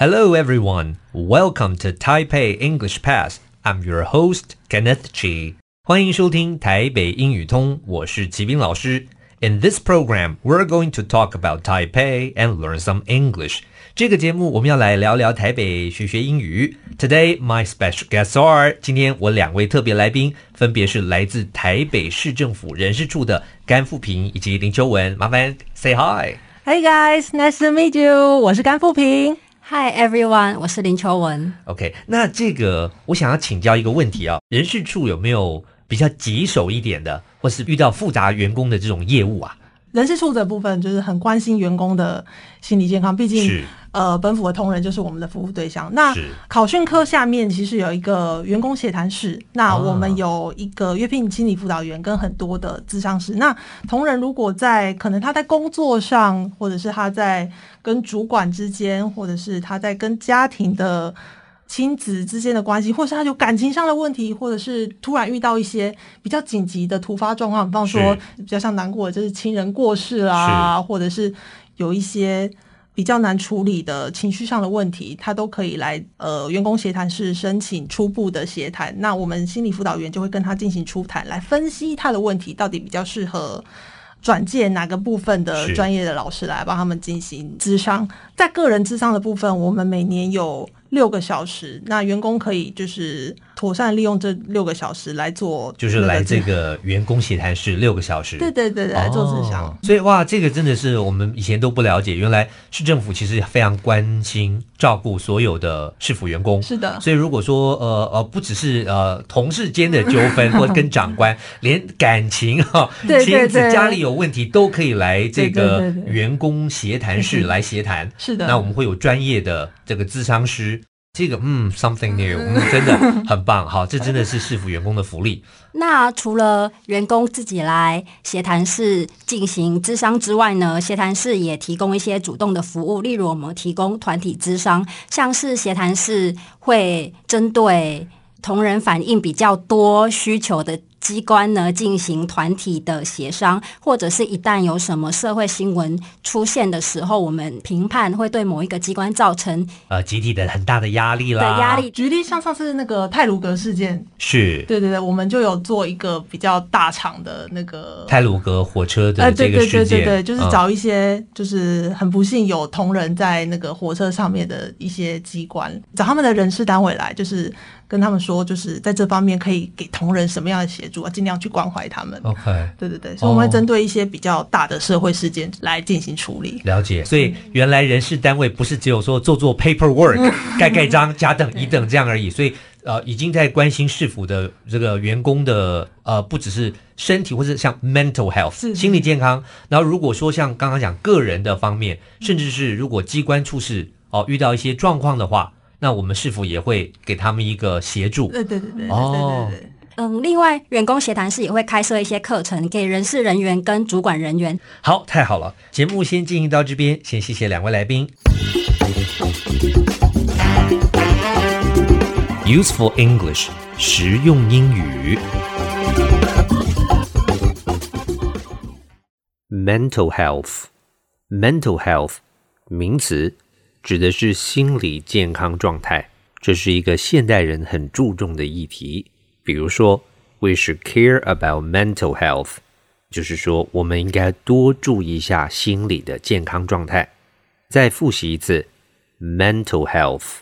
Hello, everyone. Welcome to Taipei English Pass. I'm your host, Kenneth Chi. 欢迎收听台北英语通，我是齐斌老师。In this program, we're going to talk about Taipei and learn some English. 这个节目我们要来聊聊台北，学学英语。Today, my special guests are 今天我两位特别来宾，分别是来自台北市政府人事处的甘富平以及林秋文。麻烦 say hi. Hey guys, nice to meet you. 我是甘富平。 Hi everyone，我是林秋文。OK，那这个我想要请教一个问题啊，人事处有没有比较棘手一点的，或是遇到复杂员工的这种业务啊？人事处的部分就是很关心员工的心理健康，毕竟呃，本府的同仁就是我们的服务对象。那考训科下面其实有一个员工协谈室，那我们有一个约聘心理辅导员跟很多的咨商师。那同仁如果在可能他在工作上，或者是他在跟主管之间，或者是他在跟家庭的。亲子之间的关系，或是他有感情上的问题，或者是突然遇到一些比较紧急的突发状况，比方说比较像难过的就是亲人过世啊，或者是有一些比较难处理的情绪上的问题，他都可以来呃员工协谈室申请初步的协谈。那我们心理辅导员就会跟他进行初谈，来分析他的问题到底比较适合转介哪个部分的专业的老师来帮他们进行咨商。在个人咨商的部分，我们每年有。六个小时，那员工可以就是妥善利用这六个小时来做，就是来这个员工协谈室六个小时，对对对对，来做咨商。所以哇，这个真的是我们以前都不了解，原来市政府其实非常关心照顾所有的市府员工。是的，所以如果说呃呃，不只是呃同事间的纠 纷，或跟长官，连感情哈、亲子家里有问题，都可以来这个员工协谈室来协谈。是的，那我们会有专业的这个咨商师。这个嗯，something new，嗯，真的很棒，好，这真的是市府员工的福利。那除了员工自己来协谈室进行咨商之外呢，协谈室也提供一些主动的服务，例如我们提供团体咨商，像是协谈室会针对同仁反映比较多需求的。机关呢，进行团体的协商，或者是一旦有什么社会新闻出现的时候，我们评判会对某一个机关造成呃集体的很大的压力啦。压力，举例像上次那个泰鲁阁事件，是对对对，我们就有做一个比较大场的那个泰鲁阁火车的这个事件，对对对对对，就是找一些就是很不幸有同仁在那个火车上面的一些机关，找他们的人事单位来，就是。跟他们说，就是在这方面可以给同仁什么样的协助啊？尽量去关怀他们。OK，对对对，所以我们会针对一些比较大的社会事件来进行处理。了解，所以原来人事单位不是只有说做做 paperwork、盖盖章、甲等乙等这样而已。所以呃，已经在关心市府的这个员工的呃，不只是身体或者像 mental health 心理健康。然后如果说像刚刚讲个人的方面，甚至是如果机关处事哦、呃，遇到一些状况的话。那我们是否也会给他们一个协助？对对对对，哦，对对对。嗯，另外，员工协谈室也会开设一些课程给人事人员跟主管人员。好，太好了，节目先进行到这边，先谢谢两位来宾。Useful English，实用英语。Mental health，mental health，名词。指的是心理健康状态，这是一个现代人很注重的议题。比如说，We should care about mental health，就是说我们应该多注意一下心理的健康状态。再复习一次，mental health。